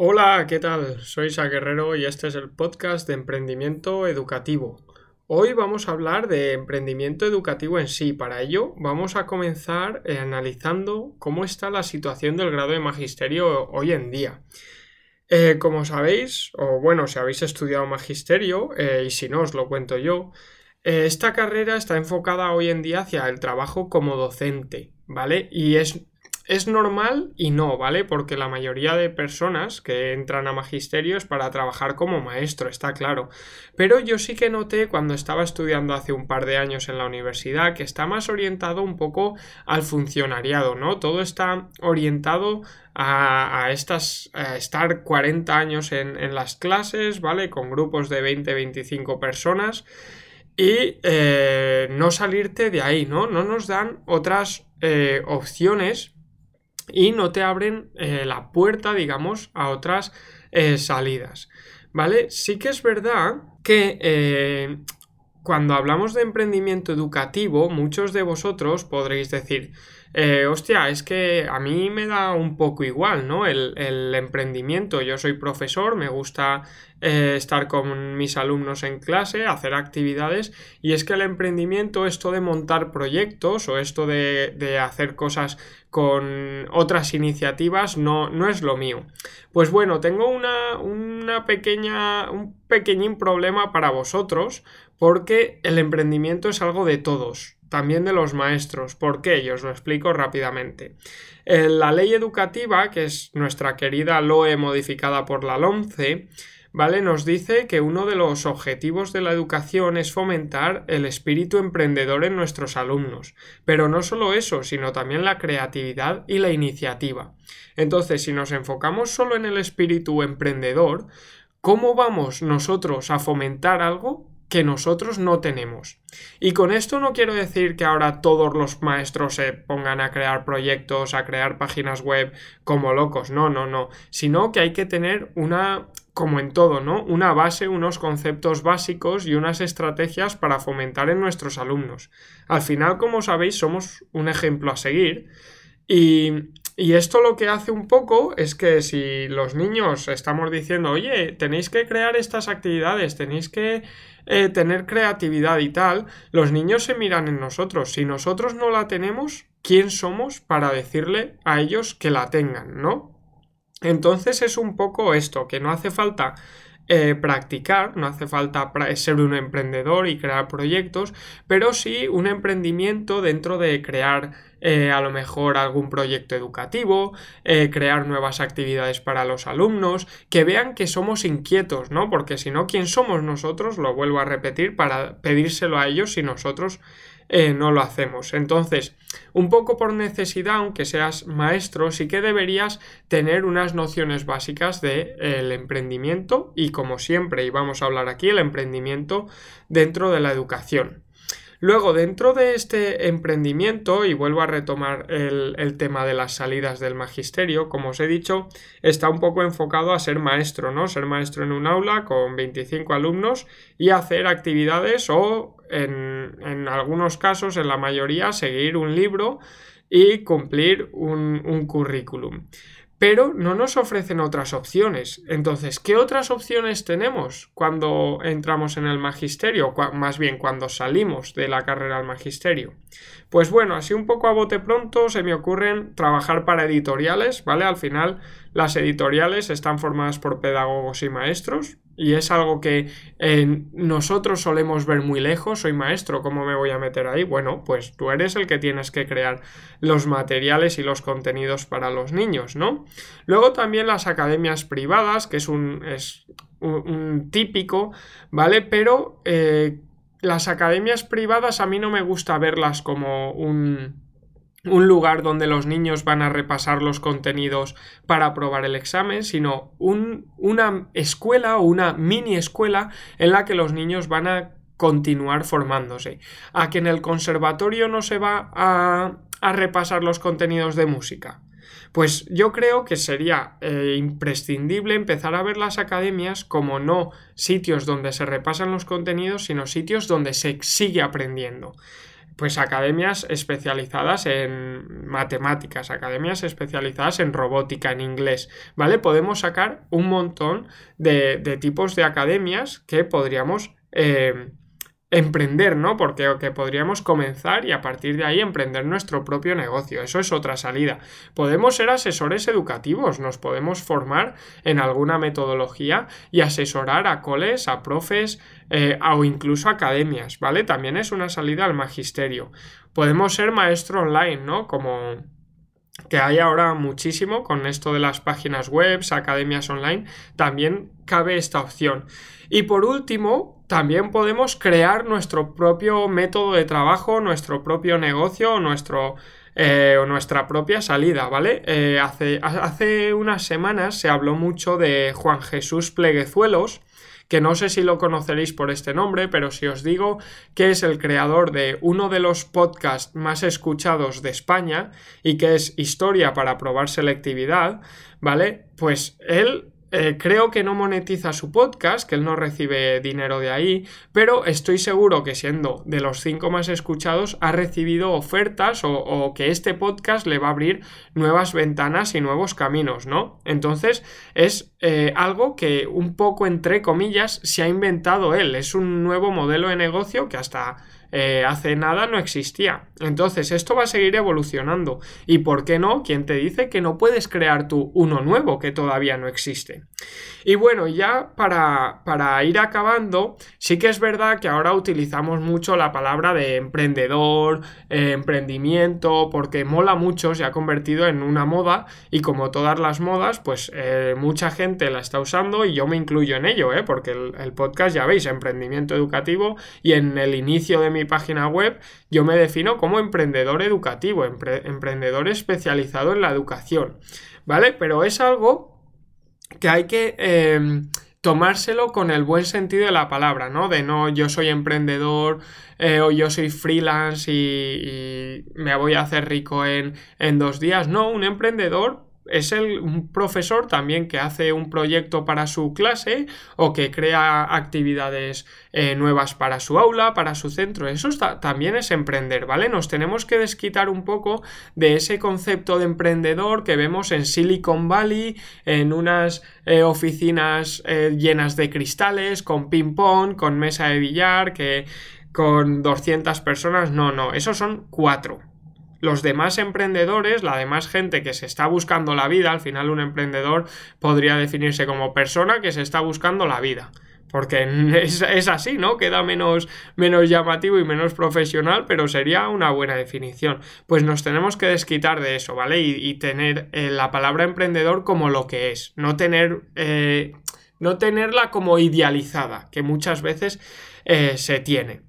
Hola, ¿qué tal? Soy Sa Guerrero y este es el podcast de emprendimiento educativo. Hoy vamos a hablar de emprendimiento educativo en sí. Para ello vamos a comenzar eh, analizando cómo está la situación del grado de magisterio hoy en día. Eh, como sabéis, o bueno, si habéis estudiado magisterio, eh, y si no os lo cuento yo, esta carrera está enfocada hoy en día hacia el trabajo como docente, ¿vale? Y es es normal y no, ¿vale? Porque la mayoría de personas que entran a magisterio es para trabajar como maestro, está claro. Pero yo sí que noté cuando estaba estudiando hace un par de años en la universidad que está más orientado un poco al funcionariado, ¿no? Todo está orientado a, estas, estar 40 años en, las clases, ¿vale? Con grupos de 20-25 personas y eh, no salirte de ahí, ¿no? No nos dan otras eh, opciones y no te abren eh, la puerta, digamos, a otras eh, salidas. ¿Vale? Sí que es verdad que eh, cuando hablamos de emprendimiento educativo, muchos de vosotros podréis decir, eh, hostia, es que a mí me da un poco igual, ¿no? El, emprendimiento. Yo soy profesor, me gusta eh, estar con mis alumnos en clase, hacer actividades, y es que el emprendimiento, esto de montar proyectos o esto de, de hacer cosas con otras iniciativas, no, no, es lo mío. Pues bueno, tengo una, una pequeña, un pequeñín problema para vosotros, porque el emprendimiento es algo de todos también de los maestros. ¿Por qué? Yo os lo explico rápidamente. Eh, la ley educativa, que es nuestra querida LOE modificada por la LOMCE, ¿vale? Nos dice que uno de los objetivos de la educación es fomentar el espíritu emprendedor en nuestros alumnos. Pero no solo eso, sino también la creatividad y la iniciativa. Entonces, si nos enfocamos solo en el espíritu emprendedor, ¿cómo vamos nosotros a fomentar algo que nosotros no tenemos. Y con esto no quiero decir que ahora todos los maestros se pongan a crear proyectos, a crear páginas web como locos, no, no, no, sino que hay que tener una, como en todo, ¿no? Una base, unos conceptos básicos y unas estrategias para fomentar en nuestros alumnos. Al final, como sabéis, somos un ejemplo a seguir y, y esto lo que hace un poco es que si los niños estamos diciendo, oye, tenéis que crear estas actividades, tenéis que eh, tener creatividad y tal, los niños se miran en nosotros. Si nosotros no la tenemos, ¿quién somos para decirle a ellos que la tengan, ¿no? Entonces es un poco esto, que no hace falta eh, practicar, no hace falta ser un emprendedor y crear proyectos, pero sí un emprendimiento dentro de crear eh, a lo mejor algún proyecto educativo, eh, crear nuevas actividades para los alumnos, que vean que somos inquietos, ¿no? Porque si no, ¿quién somos nosotros? Lo vuelvo a repetir para pedírselo a ellos si nosotros eh, no lo hacemos. Entonces, un poco por necesidad, aunque seas maestro, sí que deberías tener unas nociones básicas del de, emprendimiento y como siempre, y vamos a hablar aquí, el emprendimiento dentro de la educación. Luego, dentro de este emprendimiento, y vuelvo a retomar el, tema de las salidas del magisterio, como os he dicho, está un poco enfocado a ser maestro, ¿no? Ser maestro en un aula con 25 alumnos y hacer actividades o, en, algunos casos, en la mayoría, seguir un libro y cumplir un currículum pero no nos ofrecen otras opciones. Entonces, ¿qué otras opciones tenemos cuando entramos en el magisterio? Más bien, cuando salimos de la carrera al magisterio. Pues bueno, así un poco a bote pronto se me ocurren trabajar para editoriales, ¿vale? Al final, las editoriales están formadas por pedagogos y maestros, y es algo que eh, nosotros solemos ver muy lejos. Soy maestro, ¿cómo me voy a meter ahí? Bueno, pues tú eres el que tienes que crear los materiales y los contenidos para los niños, ¿no? Luego también las academias privadas, que es un, es un, típico, ¿vale? Pero eh, las academias privadas a mí no me gusta verlas como un un lugar donde los niños van a repasar los contenidos para aprobar el examen, sino una escuela o una mini escuela en la que los niños van a continuar formándose. A que en el conservatorio no se va a, repasar los contenidos de música. Pues yo creo que sería eh, imprescindible empezar a ver las academias como no sitios donde se repasan los contenidos, sino sitios donde se sigue aprendiendo. Pues academias especializadas en matemáticas, academias especializadas en robótica, en inglés, ¿vale? Podemos sacar un montón de, tipos de academias que podríamos eh, emprender, ¿no? Porque que podríamos comenzar y a partir de ahí emprender nuestro propio negocio. Eso es otra salida. Podemos ser asesores educativos, nos podemos formar en alguna metodología y asesorar a coles, a profes eh, o incluso academias, ¿vale? También es una salida al magisterio. Podemos ser maestro online, ¿no? Como que hay ahora muchísimo con esto de las páginas web, academias online, también cabe esta opción. Y por último, también podemos crear nuestro propio método de trabajo, nuestro propio negocio, nuestro, eh, o nuestra propia salida, ¿vale? Eh, hace, hace unas semanas se habló mucho de Juan Jesús Pleguezuelos, que no sé si lo conoceréis por este nombre, pero si os digo que es el creador de uno de los podcasts más escuchados de España y que es Historia para probar selectividad, ¿vale? Pues él eh, creo que no monetiza su podcast, que él no recibe dinero de ahí, pero estoy seguro que siendo de los cinco más escuchados ha recibido ofertas o, que este podcast le va a abrir nuevas ventanas y nuevos caminos, ¿no? Entonces es eh, algo que un poco entre comillas se ha inventado él, es un nuevo modelo de negocio que hasta eh, hace nada no existía. Entonces, esto va a seguir evolucionando. ¿Y por qué no? ¿Quién te dice que no puedes crear tú uno nuevo que todavía no existe? Y bueno, ya para, para ir acabando, sí que es verdad que ahora utilizamos mucho la palabra de emprendedor, eh, emprendimiento, porque mola mucho, se ha convertido en una moda y como todas las modas, pues eh, mucha gente la está usando y yo me incluyo en ello, porque el, el podcast ya veis, emprendimiento educativo y en el inicio de mi página web, yo me defino como emprendedor educativo, emprendedor especializado en la educación, ¿vale? Pero es algo que hay que... Em, tomárselo con el buen sentido de la palabra, ¿no? De no, yo soy emprendedor eh, o yo soy freelance y, me voy a hacer rico en, en, dos días. No, un emprendedor es el, un profesor también que hace un proyecto para su clase o que crea actividades eh, nuevas para su aula, para su centro. Eso también es emprender, ¿vale? Nos tenemos que desquitar un poco de ese concepto de emprendedor que vemos en Silicon Valley, en unas eh, oficinas eh, llenas de cristales, con ping-pong, con mesa de billar, que con 200 personas. No, no, esos son cuatro los demás emprendedores, la demás gente que se está buscando la vida, al final un emprendedor podría definirse como persona que se está buscando la vida. Porque es, así, ¿no? Queda menos, menos llamativo y menos profesional, pero sería una buena definición. Pues nos tenemos que desquitar de eso, ¿vale? Y, tener eh, la palabra emprendedor como lo que es, no tener... Eh, no tenerla como idealizada, que muchas veces eh, se tiene.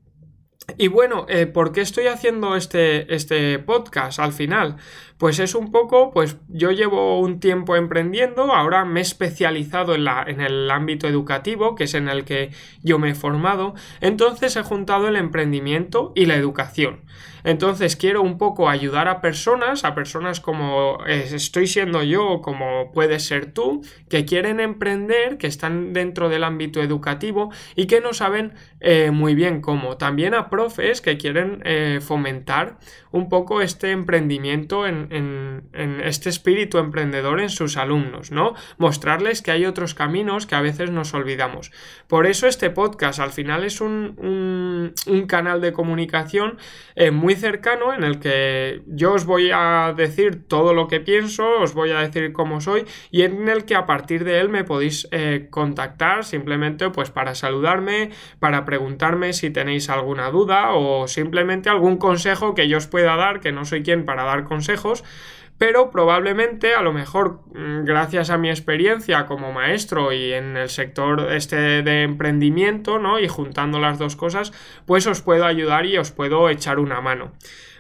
Y bueno, eh, ¿por qué estoy haciendo este, este podcast al final? Pues es un poco, pues yo llevo un tiempo emprendiendo, ahora me he especializado en, la, en el ámbito educativo, que es en el que yo me he formado, entonces he juntado el emprendimiento y la educación. Entonces quiero un poco ayudar a personas, a personas como estoy siendo yo, como puedes ser tú, que quieren emprender, que están dentro del ámbito educativo y que no saben eh, muy bien cómo. También a profes que quieren eh, fomentar un poco este emprendimiento en, este espíritu emprendedor en sus alumnos, ¿no? Mostrarles que hay otros caminos que a veces nos olvidamos. Por eso este podcast al final es un, canal de comunicación eh, muy cercano en el que yo os voy a decir todo lo que pienso, os voy a decir cómo soy y en el que a partir de él me podéis eh, contactar simplemente pues para saludarme, para preguntarme si tenéis alguna duda o simplemente algún consejo que yo os pueda dar, que no soy quien para dar consejos, pero probablemente a lo mejor mm, gracias a mi experiencia como maestro y en el sector este de emprendimiento, ¿no? Y juntando las dos cosas, pues os puedo ayudar y os puedo echar una mano.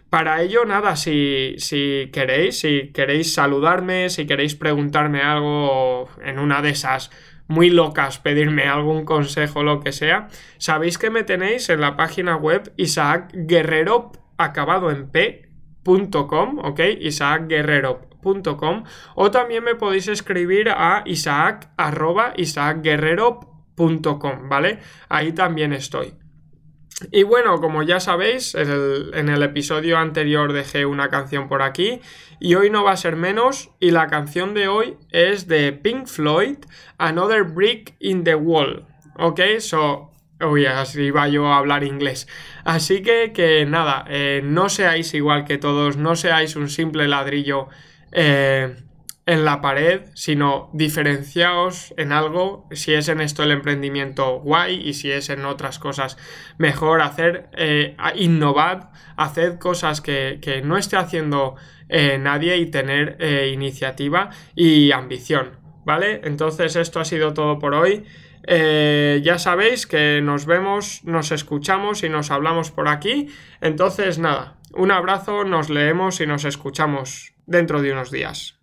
Para ello, nada, si, si queréis, si queréis saludarme, si queréis preguntarme algo en una de esas muy locas, pedirme algún consejo, lo que sea, sabéis que me tenéis en la página web Isaac Guerrero acabado en P .com, ¿ok? isaacguerrero.com o también me podéis escribir a isaac arroba isaacguerrero.com, ¿vale? Ahí también estoy. Y bueno, como ya sabéis, en el, episodio anterior dejé una canción por aquí y hoy no va a ser menos y la canción de hoy es de Pink Floyd, Another Brick in the Wall. Ok, so... Uy, así iba yo a hablar inglés. Así que, que nada, eh, no seáis igual que todos, no seáis un simple ladrillo eh, en la pared, sino diferenciaos en algo, si es en esto el emprendimiento guay y si es en otras cosas mejor, hacer, eh, innovad, haced cosas que, no esté haciendo eh, nadie y tener eh, iniciativa y ambición, ¿vale? Entonces esto ha sido todo por hoy. ya sabéis que nos vemos, nos escuchamos y nos hablamos por aquí. Entonces nada, un abrazo, nos leemos y nos escuchamos dentro de unos días.